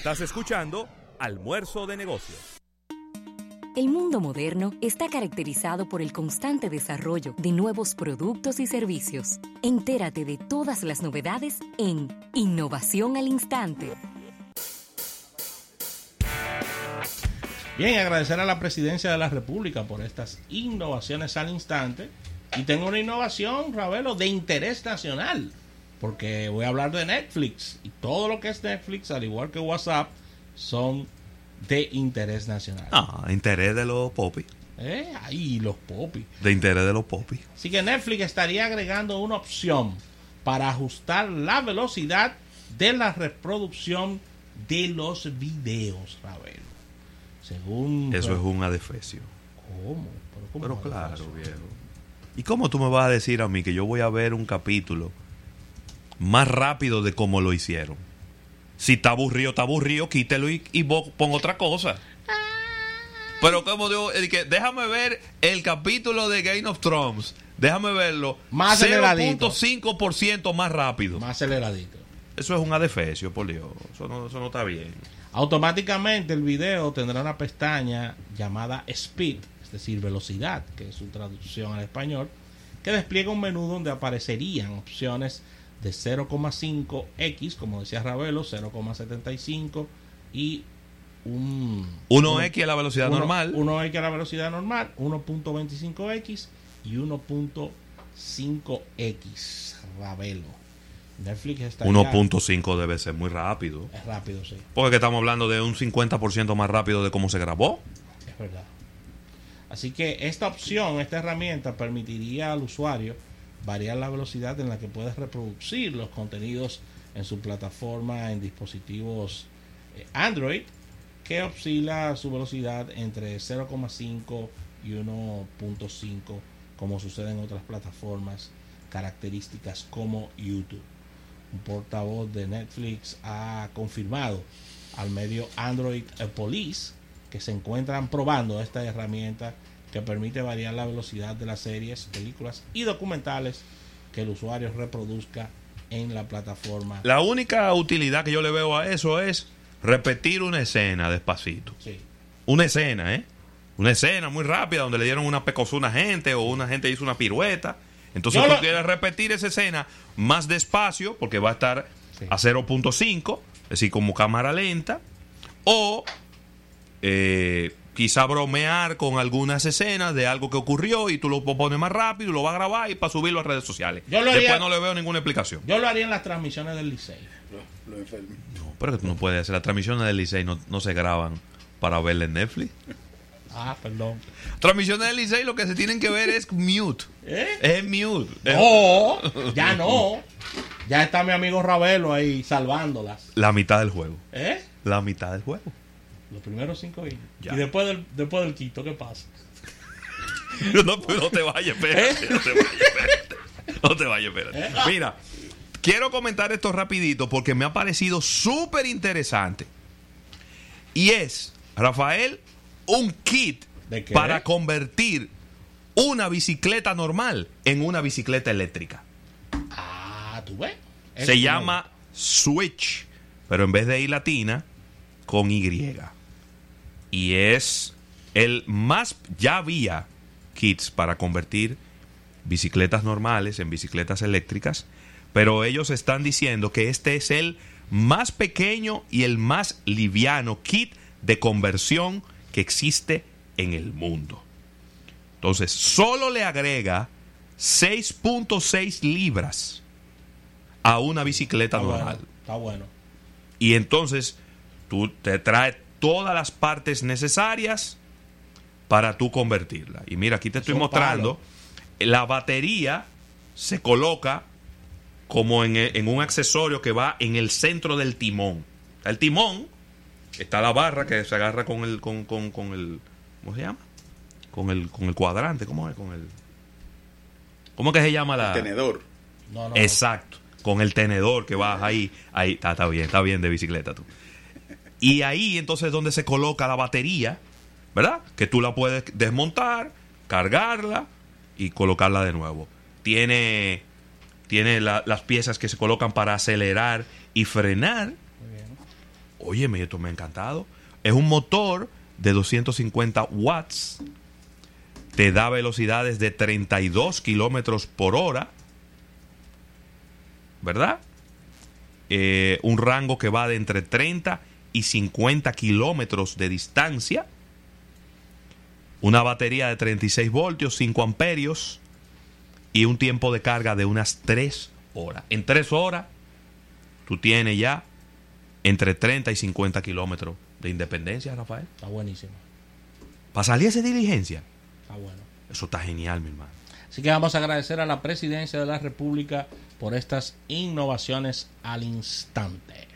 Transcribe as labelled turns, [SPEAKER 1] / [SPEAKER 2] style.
[SPEAKER 1] Estás escuchando Almuerzo de Negocios.
[SPEAKER 2] El mundo moderno está caracterizado por el constante desarrollo de nuevos productos y servicios. Entérate de todas las novedades en Innovación al Instante.
[SPEAKER 3] Bien, agradecer a la Presidencia de la República por estas innovaciones al instante. Y tengo una innovación, Ravelo, de interés nacional. Porque voy a hablar de Netflix. Y todo lo que es Netflix, al igual que WhatsApp, son de interés nacional.
[SPEAKER 4] Ah, interés de los popis.
[SPEAKER 3] Eh, ahí los popis.
[SPEAKER 4] De interés de los popis.
[SPEAKER 3] Así que Netflix estaría agregando una opción para ajustar la velocidad de la reproducción de los videos, Ravelo. Según.
[SPEAKER 4] Eso es un adefesio.
[SPEAKER 3] ¿Cómo? Pero, ¿cómo
[SPEAKER 4] Pero claro, viejo. ¿Y cómo tú me vas a decir a mí que yo voy a ver un capítulo más rápido de cómo lo hicieron? Si está aburrido, está aburrido, quítelo y, y vos pon otra cosa. Pero como digo, que déjame ver el capítulo de Game of Thrones. Déjame verlo
[SPEAKER 3] Más aceleradito.
[SPEAKER 4] 0.5% más rápido.
[SPEAKER 3] Más aceleradito.
[SPEAKER 4] Eso es un adefesio, por Dios. Eso no, eso no está bien.
[SPEAKER 3] Automáticamente el video tendrá una pestaña llamada Speed, es decir, velocidad, que es su traducción al español, que despliega un menú donde aparecerían opciones de 0,5x, como decía Ravelo, 0,75 y un
[SPEAKER 4] 1X a la velocidad
[SPEAKER 3] uno-
[SPEAKER 4] normal.
[SPEAKER 3] 1x a la velocidad normal, 1.25x y 1.5x. Ravelo. Netflix está
[SPEAKER 4] 1.5 debe ser muy rápido.
[SPEAKER 3] Es rápido, sí.
[SPEAKER 4] Porque estamos hablando de un 50% más rápido de cómo se grabó.
[SPEAKER 3] Es verdad. Así que esta opción, esta herramienta permitiría al usuario variar la velocidad en la que puede reproducir los contenidos en su plataforma en dispositivos eh, Android, que oscila su velocidad entre 0,5 y 1.5, como sucede en otras plataformas características como YouTube. Un portavoz de Netflix ha confirmado al medio Android Police que se encuentran probando esta herramienta que permite variar la velocidad de las series, películas y documentales que el usuario reproduzca en la plataforma.
[SPEAKER 4] La única utilidad que yo le veo a eso es repetir una escena despacito.
[SPEAKER 3] Sí.
[SPEAKER 4] Una escena, ¿eh? Una escena muy rápida donde le dieron una pecosura a una gente o una gente hizo una pirueta. Entonces
[SPEAKER 3] Yo
[SPEAKER 4] tú
[SPEAKER 3] lo-
[SPEAKER 4] quieres repetir esa escena más despacio porque va a estar
[SPEAKER 3] Sí.
[SPEAKER 4] a 0.5, es decir, como cámara lenta. O eh, quizá bromear con algunas escenas de algo que ocurrió y tú lo pones más rápido, lo vas a grabar y para subirlo a redes sociales.
[SPEAKER 3] Yo lo
[SPEAKER 4] Después
[SPEAKER 3] haría-
[SPEAKER 4] no le veo ninguna explicación.
[SPEAKER 3] Yo lo haría en las transmisiones del Licey.
[SPEAKER 5] Lo, lo enfermo.
[SPEAKER 4] No, pero que tú no puedes hacer. Las transmisiones del Licey no, no se graban para verla en Netflix.
[SPEAKER 3] Ah, perdón.
[SPEAKER 4] Transmisiones del Licey lo que se tienen que ver es mute.
[SPEAKER 3] ¿Eh?
[SPEAKER 4] Es mute.
[SPEAKER 3] No, ya no. Ya está mi amigo Ravelo ahí salvándolas.
[SPEAKER 4] La mitad del juego.
[SPEAKER 3] ¿Eh?
[SPEAKER 4] La mitad del juego.
[SPEAKER 3] Los primeros cinco.
[SPEAKER 4] Ya.
[SPEAKER 3] Y después del, después del quito, ¿qué pasa?
[SPEAKER 4] No, pero no te vayas, espérate. No te vayas, espérate. No te vayas, espérate. Mira, quiero comentar esto rapidito porque me ha parecido súper interesante. Y es, Rafael, un kit para convertir una bicicleta normal en una bicicleta eléctrica.
[SPEAKER 3] Ah, ¿tú ves? Es
[SPEAKER 4] Se llama Switch, pero en vez de I latina, con Y. Y es el más. Ya había kits para convertir bicicletas normales en bicicletas eléctricas, pero ellos están diciendo que este es el más pequeño y el más liviano kit de conversión que existe en el mundo. Entonces, solo le agrega 6.6 libras a una bicicleta
[SPEAKER 3] Está
[SPEAKER 4] normal.
[SPEAKER 3] bueno. Está bueno.
[SPEAKER 4] Y entonces tú te traes todas las partes necesarias para tú convertirla. Y mira, aquí te estoy mostrando. La batería se coloca como en, en un accesorio que va en el centro del timón. El timón, está la barra que se agarra con el, con, con, con el, ¿cómo se llama? Con el, con el cuadrante, ¿cómo es? Con el, ¿cómo que se llama la?
[SPEAKER 5] Tenedor.
[SPEAKER 3] No, no.
[SPEAKER 4] Exacto. Con el tenedor que vas ahí. Ahí está, está bien, está bien de bicicleta tú. Y ahí entonces es donde se coloca la batería, ¿verdad? Que tú la puedes desmontar, cargarla y colocarla de nuevo. Tiene, tiene la- las piezas que se colocan para acelerar y frenar. Óyeme, esto me ha encantado. Es un motor de 250 watts. Te da velocidades de 32 kilómetros por hora. ¿Verdad? Eh, un rango que va de entre 30 y 50 kilómetros de distancia. Una batería de 36 voltios, 5 amperios. Y un tiempo de carga de unas 3 horas. En 3 horas, tú tienes ya entre 30 y 50 kilómetros de independencia, Rafael.
[SPEAKER 3] Está buenísimo.
[SPEAKER 4] Para salir esa diligencia.
[SPEAKER 3] Está bueno.
[SPEAKER 4] Eso está genial, mi hermano.
[SPEAKER 3] Así que vamos a agradecer a la presidencia de la República por estas innovaciones al instante.